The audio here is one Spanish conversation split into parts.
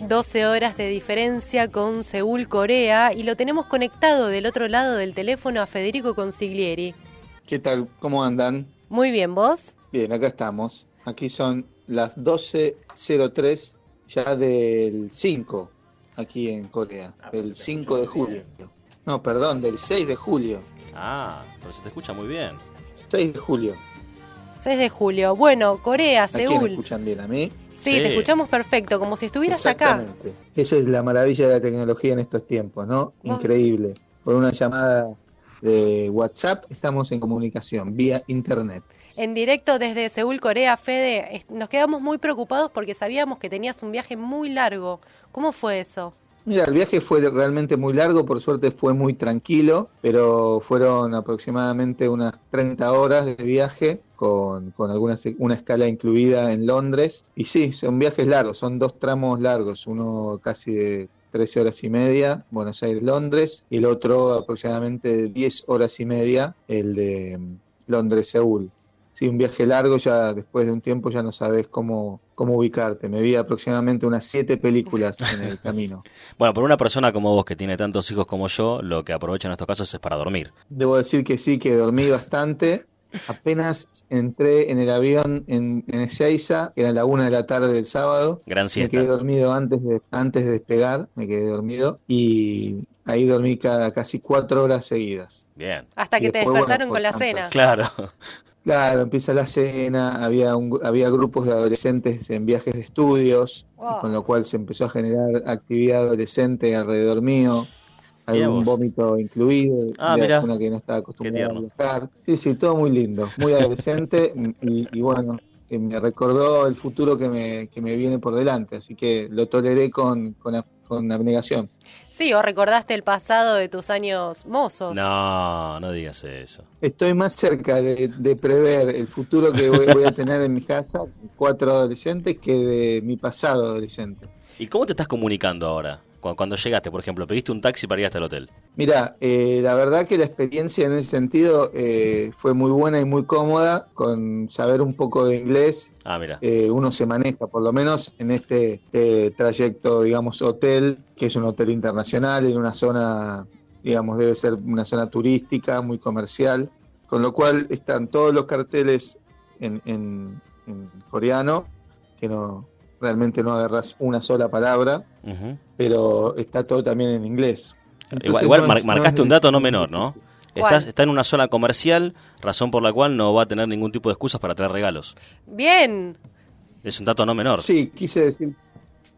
12 horas de diferencia con Seúl, Corea, y lo tenemos conectado del otro lado del teléfono a Federico Consiglieri. ¿Qué tal? ¿Cómo andan? Muy bien, ¿vos? Bien, acá estamos. Aquí son las 12.03 ya del 5, aquí en Corea, del 5 de julio. No, perdón, del 6 de julio. Ah, pero se te escucha muy bien. 6 de julio. 6 de julio. Bueno, Corea, ¿A quién Seúl. me escuchan bien? ¿A mí? Sí, Sí. te escuchamos perfecto, como si estuvieras acá. Exactamente. Esa es la maravilla de la tecnología en estos tiempos, ¿no? Increíble. Por una llamada de WhatsApp estamos en comunicación, vía Internet. En directo desde Seúl, Corea, Fede, nos quedamos muy preocupados porque sabíamos que tenías un viaje muy largo. ¿Cómo fue eso? Mira, el viaje fue realmente muy largo, por suerte fue muy tranquilo, pero fueron aproximadamente unas 30 horas de viaje con, con alguna una escala incluida en Londres. Y sí, son viajes largos, son dos tramos largos, uno casi de 13 horas y media, Buenos Aires-Londres, y el otro aproximadamente de 10 horas y media, el de mm, Londres-Seúl. Sí, un viaje largo, ya después de un tiempo ya no sabes cómo, cómo ubicarte. Me vi aproximadamente unas siete películas en el camino. Bueno, por una persona como vos que tiene tantos hijos como yo, lo que aprovecha en estos casos es para dormir. Debo decir que sí, que dormí bastante. Apenas entré en el avión en, en Ezeiza, que era la una de la tarde del sábado. Gran Me siesta. quedé dormido antes de, antes de despegar, me quedé dormido. Y ahí dormí cada casi cuatro horas seguidas. Bien. Hasta Y que te despertaron bueno, con la cena. Claro. Claro, empieza la cena, había, un, había grupos de adolescentes en viajes de estudios, Wow. con lo cual se empezó a generar actividad adolescente alrededor mío, algún vos. vómito incluido, Ah, de una que no estaba acostumbrada a viajar. Sí, sí, todo muy lindo, muy adolescente y, y bueno, que me recordó el futuro que me, que me viene por delante, así que lo toleré con, con, con abnegación. Sí, o recordaste el pasado de tus años mozos. No, no digas eso. Estoy más cerca de, de prever el futuro que voy, voy a tener en mi casa, cuatro adolescentes, que de mi pasado adolescente. ¿Y cómo te estás comunicando ahora? Cu- Cuando llegaste, por ejemplo, pediste un taxi para ir hasta el hotel. Mira, eh, la verdad que la experiencia en ese sentido eh, fue muy buena y muy cómoda, con saber un poco de inglés. Ah, mira. eh, uno se maneja, por lo menos en este eh, trayecto, digamos, hotel, que es un hotel internacional, en una zona, digamos, debe ser una zona turística, muy comercial, con lo cual están todos los carteles en, en- en coreano, que no realmente no agarras una sola palabra, pero está todo también en inglés. Entonces, Igual, igual no mar- es- no marcaste un dato no menor, ¿no? Estás, está en una zona comercial, razón por la cual no va a tener ningún tipo de excusas para traer regalos. Bien. Es un dato no menor. Sí, quise decir,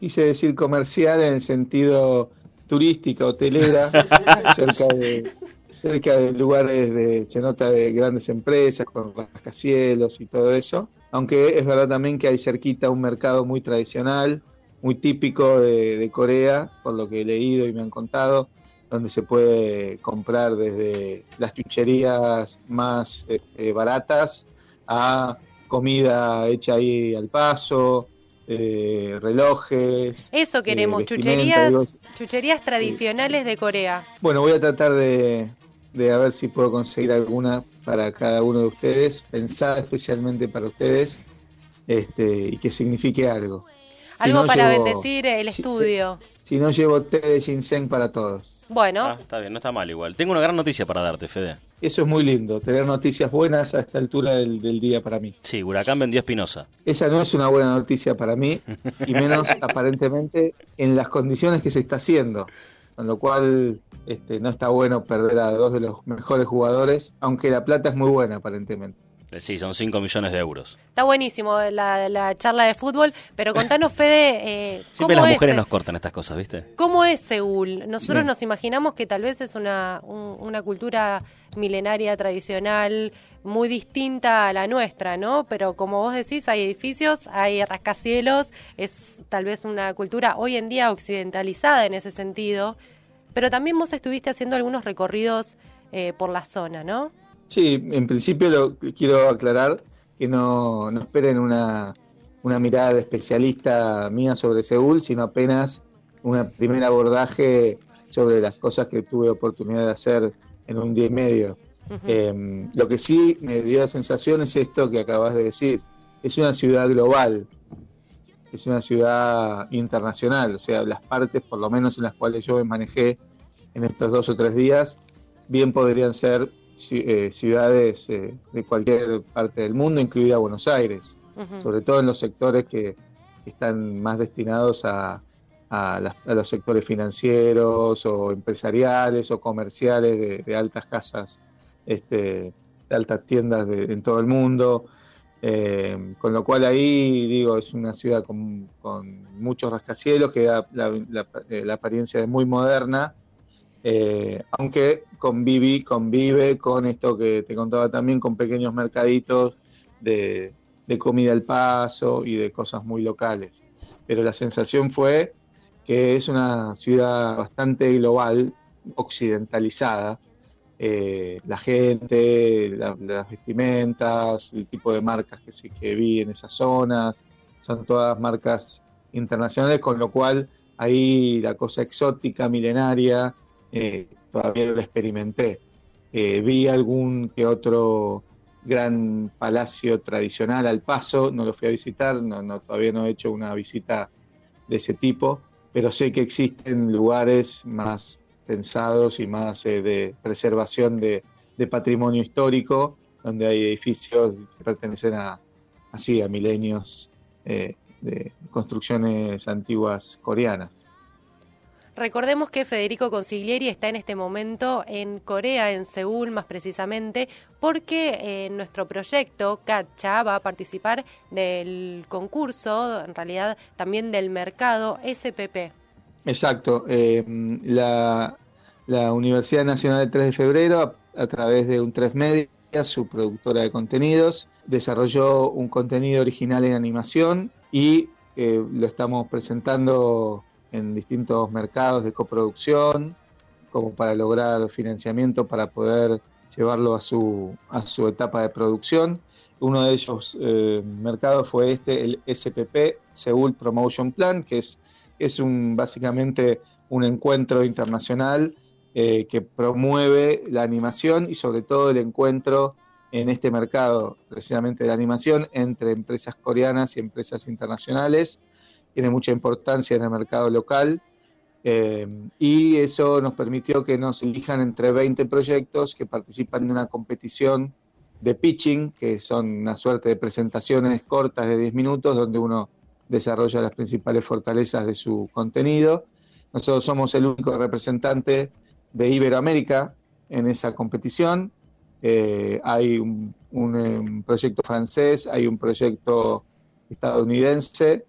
quise decir comercial en el sentido turística, hotelera, cerca de cerca de lugares de, se nota de grandes empresas con rascacielos y todo eso. Aunque es verdad también que hay cerquita un mercado muy tradicional, muy típico de, de Corea, por lo que he leído y me han contado, donde se puede comprar desde las chucherías más este, baratas a comida hecha ahí al paso, eh, relojes. Eso queremos, eh, chucherías, digo, chucherías tradicionales de Corea. bueno, voy a tratar de, de a ver si puedo conseguir alguna para cada uno de ustedes, pensada especialmente para ustedes, este, y que signifique algo. Si Algo no, para llevo- bendecir el si- estudio. Si no llevo té de ginseng para todos. Bueno, Ah, está bien, no está mal igual. Tengo una gran noticia para darte, Fede. Eso es muy lindo, tener noticias buenas a esta altura del, del día para mí. Sí, Huracán vendió Espinosa. Esa no es una buena noticia para mí, y menos aparentemente en las condiciones que se está haciendo. Con lo cual este, no está bueno perder a dos de los mejores jugadores, aunque la plata es muy buena aparentemente. Eh, Sí, son 5 millones de euros. está buenísimo la, la charla de fútbol, pero contanos, Fede, eh, Siempre ¿cómo las es, mujeres nos cortan estas cosas, ¿viste? ¿Cómo es Seúl? Nosotros Sí. nos imaginamos que tal vez es una, un- una cultura milenaria, tradicional, muy distinta a la nuestra, ¿no? Pero como vos decís, hay edificios, hay rascacielos, es tal vez una cultura hoy en día occidentalizada en ese sentido, pero también vos estuviste haciendo algunos recorridos eh, por la zona, ¿no? Sí, en principio lo quiero aclarar que no, no esperen una, una mirada de especialista mía sobre Seúl, sino apenas un primer abordaje sobre las cosas que tuve oportunidad de hacer en un día y medio. Eh, lo que sí me dio la sensación es esto que acabas de decir. Es una ciudad global. Es una ciudad internacional, o sea, las partes, por lo menos en las cuales yo me manejé en estos dos o tres días, bien podrían ser eh, ciudades eh, de cualquier parte del mundo, incluida Buenos Aires, sobre todo en los sectores que, están más destinados a, a, los sectores financieros o empresariales o comerciales de, altas casas, este, de altas tiendas en todo el mundo. Eh, con lo cual ahí, digo, es una ciudad con, muchos rascacielos que da eh, la, apariencia de muy moderna, eh, aunque convive, convive con esto que te contaba también, con pequeños mercaditos de comida al paso y de cosas muy locales. Pero la sensación fue que es una ciudad bastante global, occidentalizada, eh, la gente, las vestimentas, el tipo de marcas que, sí, que vi en esas zonas, son todas marcas internacionales, con lo cual ahí la cosa exótica, milenaria, eh, todavía no la experimenté. Eh, vi algún que otro gran palacio tradicional al paso, no lo fui a visitar, no, todavía no he hecho una visita de ese tipo, pero sé que existen lugares más pensados y más eh, de preservación de, patrimonio histórico, donde hay edificios que pertenecen a, así, a milenios eh, de construcciones antiguas coreanas. Recordemos que Federico Consiglieri está en este momento en Corea, en Seúl más precisamente, porque eh, nuestro proyecto, CATCHA, va a participar del concurso, en realidad también del mercado SPP. Exacto. Eh, la, Universidad Nacional del 3 de Febrero, a, través de un 3 Media, su productora de contenidos, desarrolló un contenido original en animación y eh, lo estamos presentando en distintos mercados de coproducción, como para lograr financiamiento para poder llevarlo a su, a su etapa de producción. Uno de esos eh, mercados fue este, el SPP, Seoul Promotion Plan, que es es un, básicamente un encuentro internacional eh, que promueve la animación y sobre todo el encuentro en este mercado precisamente de la animación entre empresas coreanas y empresas internacionales. Tiene mucha importancia en el mercado local eh, y eso nos permitió que nos elijan entre 20 proyectos que participan en una competición de pitching, que son una suerte de presentaciones cortas de 10 minutos donde uno desarrolla las principales fortalezas de su contenido. Nosotros somos el único representante de Iberoamérica en esa competición. Eh, hay un, proyecto francés, hay un proyecto estadounidense,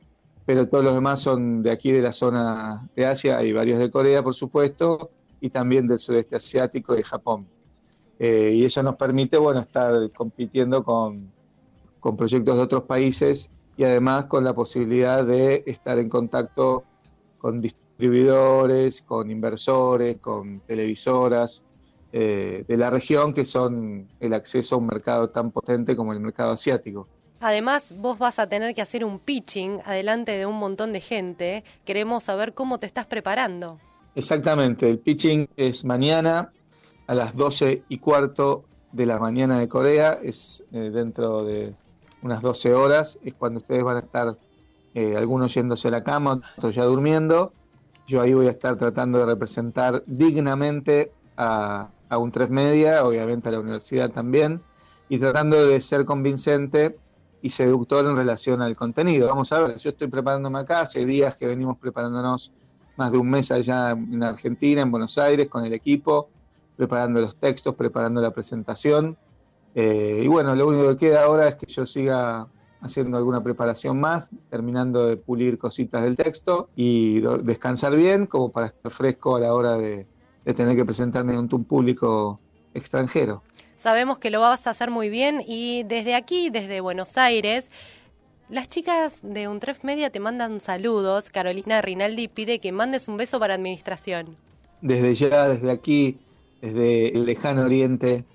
pero todos los demás son de aquí de la zona de Asia, hay varios de Corea, por supuesto, y también del sudeste asiático y Japón. Eh, y eso nos permite, bueno, estar compitiendo con, con proyectos de otros países y además con la posibilidad de estar en contacto con distribuidores, con inversores, con televisoras eh, de la región que son el acceso a un mercado tan potente como el mercado asiático. Además, vos vas a tener que hacer un pitching adelante de un montón de gente. Queremos saber cómo te estás preparando. Exactamente, el pitching es mañana a las 12 y cuarto de la mañana de Corea, es eh, dentro de unas 12 horas, es cuando ustedes van a estar eh, algunos yéndose a la cama, otros ya durmiendo. Yo ahí voy a estar tratando de representar dignamente a, a un tres media, obviamente a la universidad también, y tratando de ser convincente y seductor en relación al contenido. Vamos a ver, yo estoy preparándome acá, hace días que venimos preparándonos más de un mes allá en Argentina, en Buenos Aires, con el equipo, preparando los textos, preparando la presentación eh, y bueno, lo único que queda ahora es que yo siga haciendo alguna preparación más, terminando de pulir cositas del texto y descansar bien como para estar fresco a la hora de, tener que presentarme ante un público extranjero. Sabemos que lo vas a hacer muy bien y desde aquí, desde Buenos Aires, las chicas de Untref Media te mandan saludos. Carolina Rinaldi pide que mandes un beso para administración. Desde ya, desde aquí, desde el lejano oriente,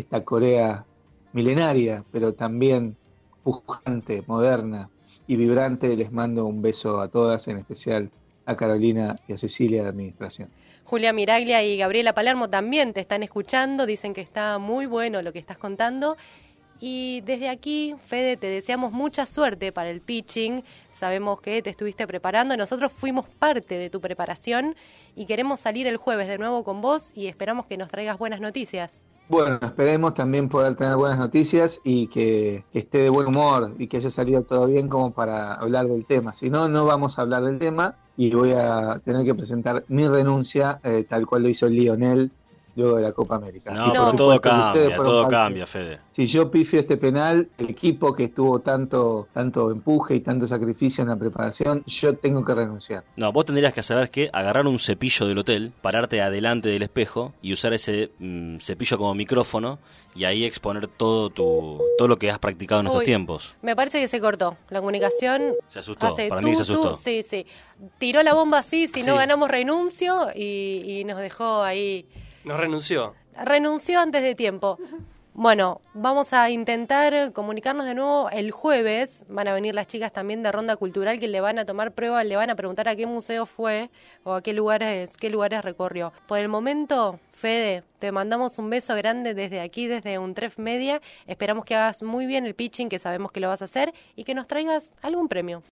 esta Corea milenaria, pero también pujante, moderna y vibrante, les mando un beso a todas, en especial a Carolina y a Cecilia de Administración. Julia Miraglia y Gabriela Palermo también te están escuchando, dicen que está muy bueno lo que estás contando. Y desde aquí, Fede, te deseamos mucha suerte para el pitching. Sabemos que te estuviste preparando. Nosotros fuimos parte de tu preparación y queremos salir el jueves de nuevo con vos y esperamos que nos traigas buenas noticias. Bueno, esperemos también poder tener buenas noticias y que, esté de buen humor y que haya salido todo bien como para hablar del tema. Si no, no vamos a hablar del tema y voy a tener que presentar mi renuncia eh, tal cual lo hizo Lionel luego de la Copa América. No, pero todo cambia, todo cambia, Fede. Si yo pifio este penal, el equipo que estuvo tanto, tanto empuje y tanto sacrificio en la preparación, yo tengo que renunciar. No, vos tendrías que saber que agarrar un cepillo del hotel, pararte adelante del espejo y usar ese mm, cepillo como micrófono y ahí exponer todo tu todo lo que has practicado en estos tiempos. Me parece que se cortó. La comunicación. Se asustó, hace para tú, mí se tú. asustó. Sí, sí. Tiró la bomba así, si no ganamos renuncio y, y nos dejó ahí. Nos renunció. Renunció antes de tiempo. Bueno, vamos a intentar comunicarnos de nuevo el jueves. Van a venir las chicas también de Ronda Cultural que le van a tomar prueba, le van a preguntar a qué museo fue o a qué lugares, qué lugares recorrió. Por el momento, Fede, te mandamos un beso grande desde aquí, desde Untref Media. Esperamos que hagas muy bien el pitching, que sabemos que lo vas a hacer, y que nos traigas algún premio.